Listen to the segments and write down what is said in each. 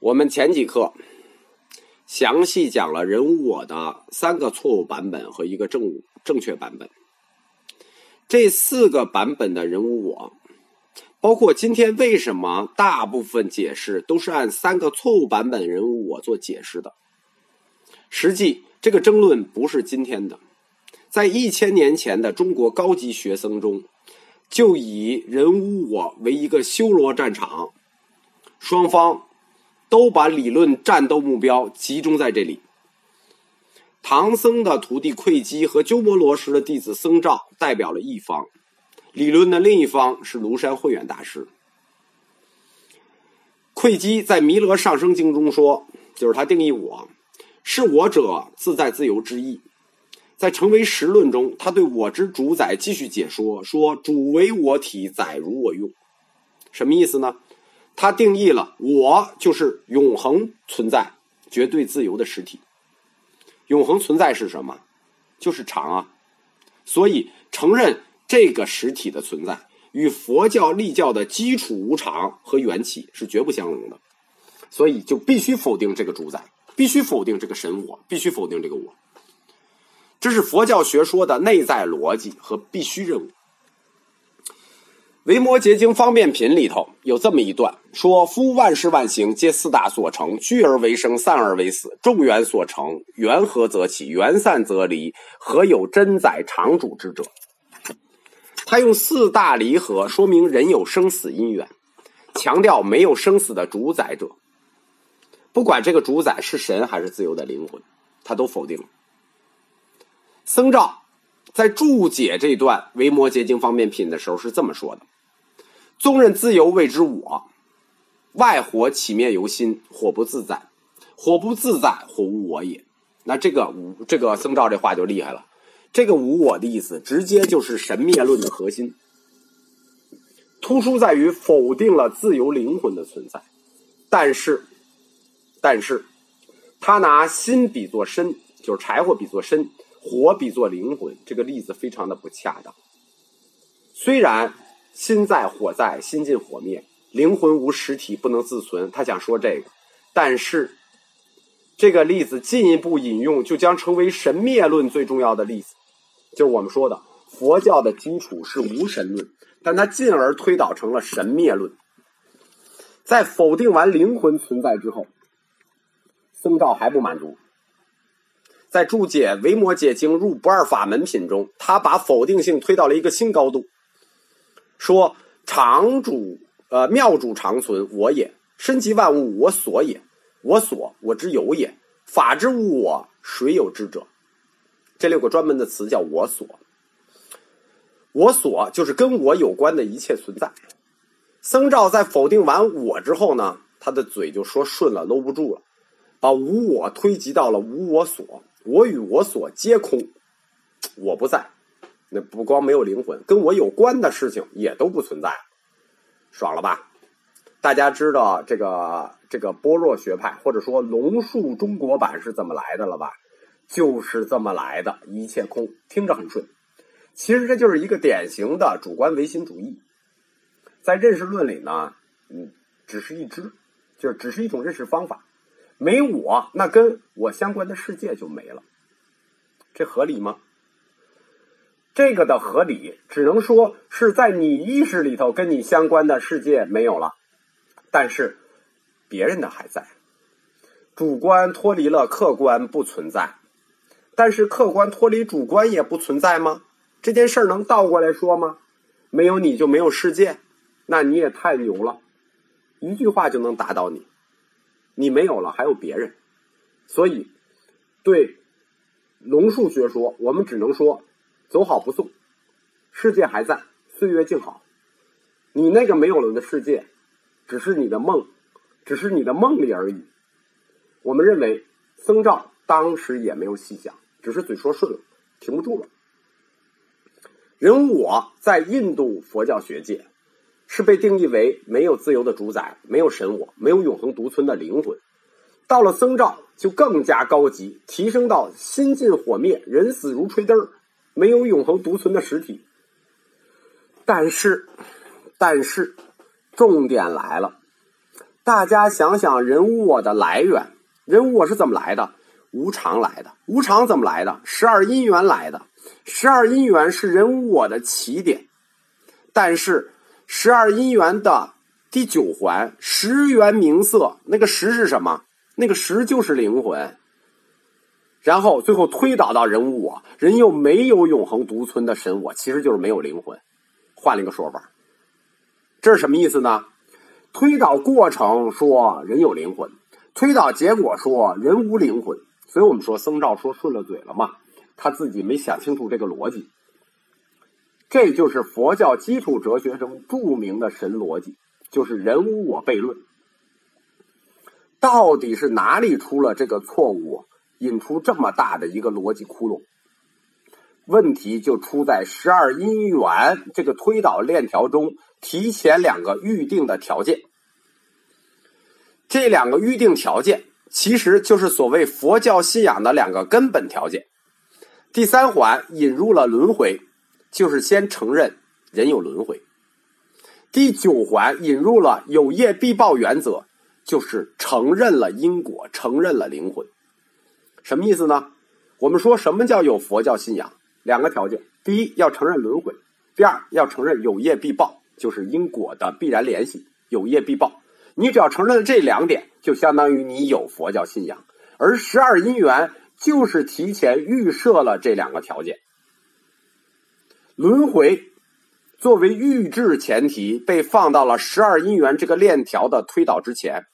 我们前几课详细讲了人无我的三个错误版本和一个正正确版本。这四个版本的人无我，包括今天为什么大部分解释都是按三个错误版本人无我做解释的。实际这个争论不是今天的，在一千年前的中国高级学僧中，就以人无我为一个修罗战场，双方。都把理论战斗目标集中在这里。唐僧的徒弟慧基和鸠摩罗什的弟子僧肇代表了一方，理论的另一方是庐山慧远大师。慧基在《弥勒上生经》中说，就是他定义我是我者自在自由之意。在《成为实论》中，他对我之主宰继续解说，说主为我体，载如我用。什么意思呢？他定义了我就是永恒存在、绝对自由的实体。永恒存在是什么？就是常啊。所以承认这个实体的存在，与佛教立教的基础无常和缘起是绝不相容的。所以就必须否定这个主宰，必须否定这个神我，必须否定这个我。这是佛教学说的内在逻辑和必须任务。《维摩诘经方便品》里头有这么一段，说：“夫万事万行，皆四大所成，聚而为生，散而为死。众缘所成，缘合则起，缘散则离。何有真宰常主之者？”他用四大离合说明人有生死因缘，强调没有生死的主宰者。不管这个主宰是神还是自由的灵魂，他都否定了。僧肇在注解这段《维摩诘经方便品》的时候是这么说的。纵任自由谓之我，外火起灭由心，火不自在，火不自在，火无我也。那这个无这个僧肇这话就厉害了，这个无我的意思，直接就是神灭论的核心，突出在于否定了自由灵魂的存在。但是，但是，他拿心比作身，就是柴火比作身，火比作灵魂，这个例子非常的不恰当。虽然。心在火在，心尽火灭，灵魂无实体，不能自存。他想说这个，但是这个例子进一步引用，就将成为神灭论最重要的例子。就是我们说的佛教的基础是无神论，但它进而推导成了神灭论。在否定完灵魂存在之后，僧肇还不满足，在注解《维摩诘经入不二法门品》中，他把否定性推到了一个新高度。说常主呃妙主常存我也身及万物我所也我所我之有也法之物我谁有之者？这里有个专门的词叫我所。我所就是跟我有关的一切存在。僧肇在否定完我之后呢，他的嘴就说顺了，搂不住了，把无我推及到了无我所，我与我所皆空，我不在。那不光没有灵魂，跟我有关的事情也都不存在，爽了吧？大家知道这个这个般若学派或者说龙树中国版是怎么来的了吧？就是这么来的，一切空，听着很顺。其实这就是一个典型的主观唯心主义，在认识论里呢，嗯，只是一支，就是只是一种认识方法，没我，那跟我相关的世界就没了，这合理吗？这个的合理，只能说是在你意识里头跟你相关的世界没有了，但是别人的还在。主观脱离了客观不存在，但是客观脱离主观也不存在吗？这件事儿能倒过来说吗？没有你就没有世界，那你也太牛了，一句话就能打倒你。你没有了，还有别人，所以对龙树学说，我们只能说。走好不送，世界还在，岁月静好。你那个没有了的世界，只是你的梦，只是你的梦里而已。我们认为，僧肇当时也没有细想，只是嘴说顺了，停不住了。人我在印度佛教学界是被定义为没有自由的主宰，没有神我，没有永恒独存的灵魂。到了僧肇就更加高级，提升到心尽火灭，人死如吹灯儿。没有永恒独存的实体，但是，但是，重点来了，大家想想人无我的来源，人无我是怎么来的？无常来的。无常怎么来的？十二因缘来的。十二因缘是人无我的起点，但是十二因缘的第九环十缘名色，那个十是什么？那个十就是灵魂。然后最后推导到人无我，人又没有永恒独存的神我，其实就是没有灵魂。换了一个说法，这是什么意思呢？推导过程说人有灵魂，推导结果说人无灵魂。所以我们说僧兆说顺了嘴了嘛，他自己没想清楚这个逻辑。这就是佛教基础哲学中著名的神逻辑，就是人无我悖论。到底是哪里出了这个错误？引出这么大的一个逻辑窟窿，问题就出在十二因缘这个推导链条中提前两个预定的条件。这两个预定条件其实就是所谓佛教信仰的两个根本条件。第三环引入了轮回，就是先承认人有轮回。第九环引入了有业必报原则，就是承认了因果，承认了灵魂。什么意思呢？我们说什么叫有佛教信仰？两个条件：第一，要承认轮回；第二，要承认有业必报，就是因果的必然联系，有业必报。你只要承认了这两点，就相当于你有佛教信仰。而十二因缘就是提前预设了这两个条件。轮回作为预制前提，被放到了十二因缘这个链条的推导之前，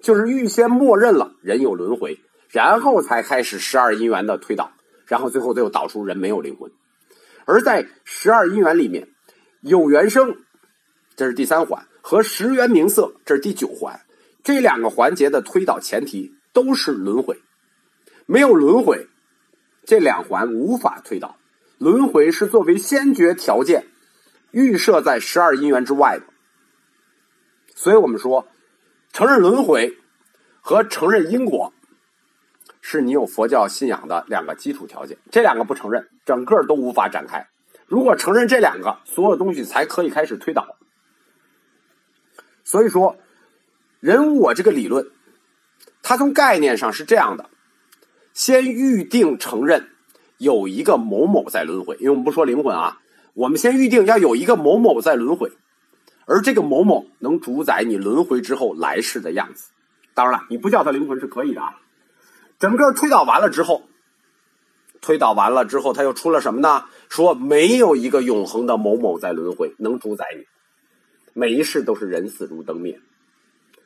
就是预先默认了人有轮回。然后才开始十二因缘的推导，然后最后最后导出人没有灵魂。而在十二因缘里面，有缘生，这是第三环，和十缘名色，这是第九环。这两个环节的推导前提都是轮回，没有轮回，这两环无法推导。轮回是作为先决条件，预设在十二因缘之外的。所以我们说，承认轮回和承认因果。是你有佛教信仰的两个基础条件，这两个不承认，整个都无法展开。如果承认这两个，所有东西才可以开始推导。所以说，人我这个理论，它从概念上是这样的：先预定承认有一个某某在轮回，因为我们不说灵魂啊，我们先预定要有一个某某在轮回，而这个某某能主宰你轮回之后来世的样子。当然了，你不叫它灵魂是可以的啊。整个推导完了之后，推导完了之后，他又出了什么呢？说没有一个永恒的某某在轮回能主宰你，每一世都是人死如灯灭，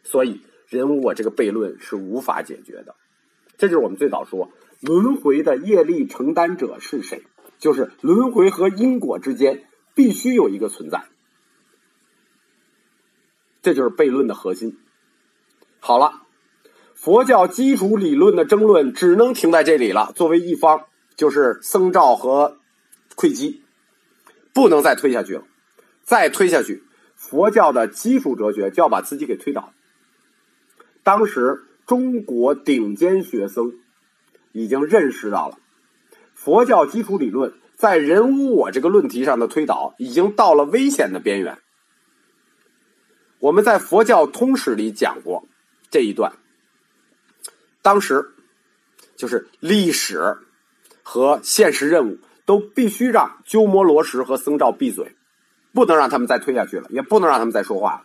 所以人无我这个悖论是无法解决的。这就是我们最早说轮回的业力承担者是谁，就是轮回和因果之间必须有一个存在，这就是悖论的核心。好了。佛教基础理论的争论只能停在这里了。作为一方，就是僧兆和慧基，不能再推下去了。再推下去，佛教的基础哲学就要把自己给推倒。当时中国顶尖学僧已经认识到了，佛教基础理论在人无我这个论题上的推导已经到了危险的边缘。我们在佛教通史里讲过这一段。当时，就是历史和现实任务都必须让鸠摩罗什和僧兆闭嘴，不能让他们再推下去了，也不能让他们再说话了。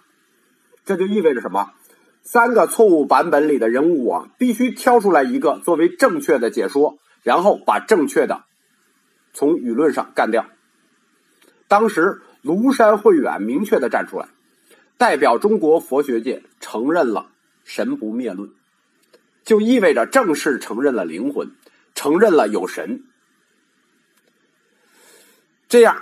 这就意味着什么？三个错误版本里的人物啊，必须挑出来一个作为正确的解说，然后把正确的从舆论上干掉。当时庐山慧远明确的站出来，代表中国佛学界承认了神不灭论。就意味着正式承认了灵魂，承认了有神。这样，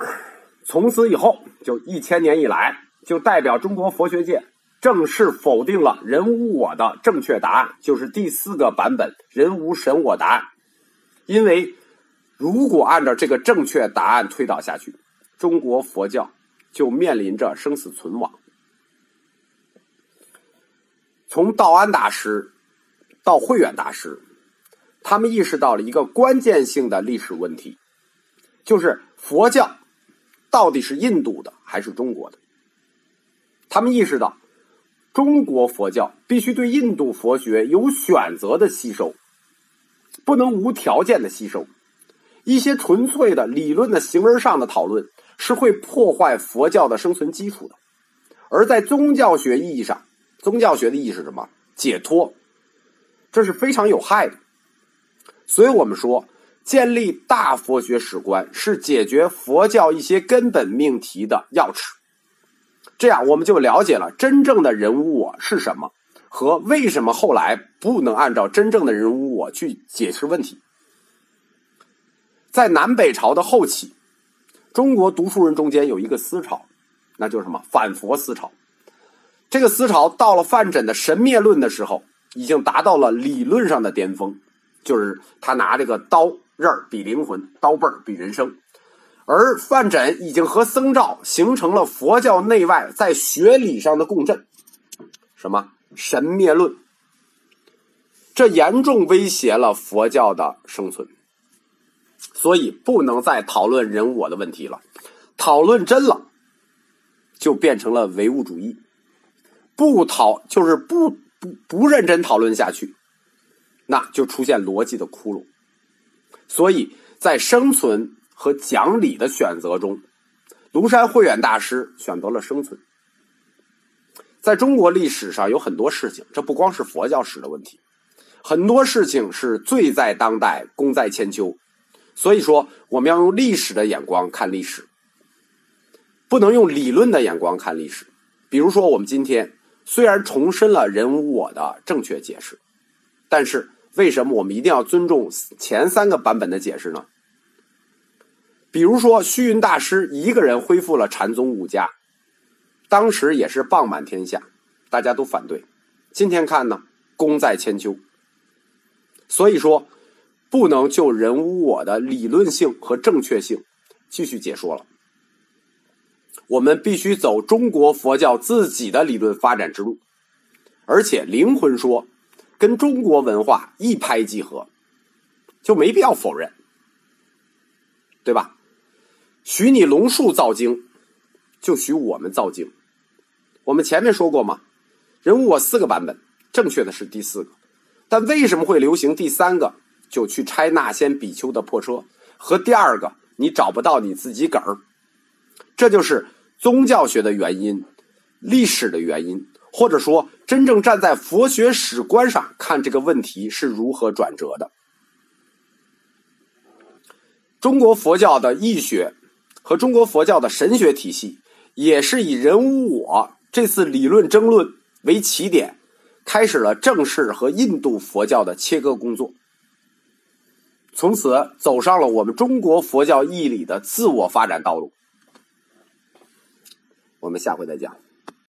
从此以后，就一千年以来，就代表中国佛学界正式否定了人无我的正确答案，就是第四个版本“人无神我”答案。因为，如果按照这个正确答案推导下去，中国佛教就面临着生死存亡。从道安大师。到慧远大师，他们意识到了一个关键性的历史问题，就是佛教到底是印度的还是中国的？他们意识到，中国佛教必须对印度佛学有选择的吸收，不能无条件的吸收。一些纯粹的理论的行为上的讨论是会破坏佛教的生存基础的。而在宗教学意义上，宗教学的意义是什么？解脱，这是非常有害的。所以我们说，建立大佛学史观是解决佛教一些根本命题的钥匙。这样，我们就了解了真正的人无我是什么，和为什么后来不能按照真正的人无我去解释问题。在南北朝的后期，中国读书人中间有一个思潮。那就是什么反佛思潮，这个思潮到了范缜的神灭论的时候，已经达到了理论上的巅峰，就是他拿这个刀刃比灵魂，刀背比人生，而范缜已经和僧肇形成了佛教内外在学理上的共振，什么？神灭论，这严重威胁了佛教的生存，所以不能再讨论人我的问题了，讨论真了。就变成了唯物主义，不讨就是不不不认真讨论下去，那就出现逻辑的窟窿。所以在生存和讲理的选择中，庐山慧远大师选择了生存。在中国历史上有很多事情，这不光是佛教史的问题，很多事情是罪在当代，功在千秋。所以说，我们要用历史的眼光看历史。不能用理论的眼光看历史，比如说，我们今天虽然重申了人无我的正确解释，但是为什么我们一定要尊重前三个版本的解释呢？比如说，虚云大师一个人恢复了禅宗五家，当时也是谤满天下，大家都反对。今天看呢，功在千秋。所以说，不能就人无我的理论性和正确性继续解说了。我们必须走中国佛教自己的理论发展之路，而且灵魂说跟中国文化一拍即合，就没必要否认，对吧？许你龙树造经，就许我们造经。我们前面说过嘛，人物我四个版本，正确的是第四个，但为什么会流行第三个？就去拆那先比丘的破车，和第二个你找不到你自己梗儿。这就是宗教学的原因，历史的原因，或者说真正站在佛学史观上看这个问题是如何转折的。中国佛教的义学和中国佛教的神学体系，也是以人无我这次理论争论为起点，开始了正式和印度佛教的切割工作，从此走上了我们中国佛教义理的自我发展道路。我们下回再讲。